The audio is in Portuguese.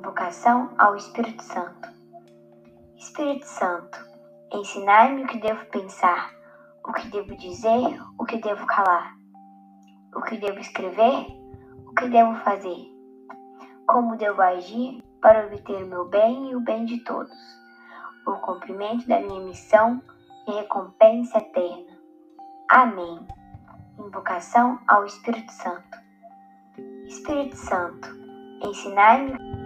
Invocação ao Espírito Santo. Espírito Santo, ensinai-me o que devo pensar, o que devo dizer, o que devo calar, o que devo escrever, o que devo fazer, como devo agir para obter o meu bem e o bem de todos, o cumprimento da minha missão e recompensa eterna. Amém. Invocação ao Espírito Santo. Espírito Santo, ensinai-me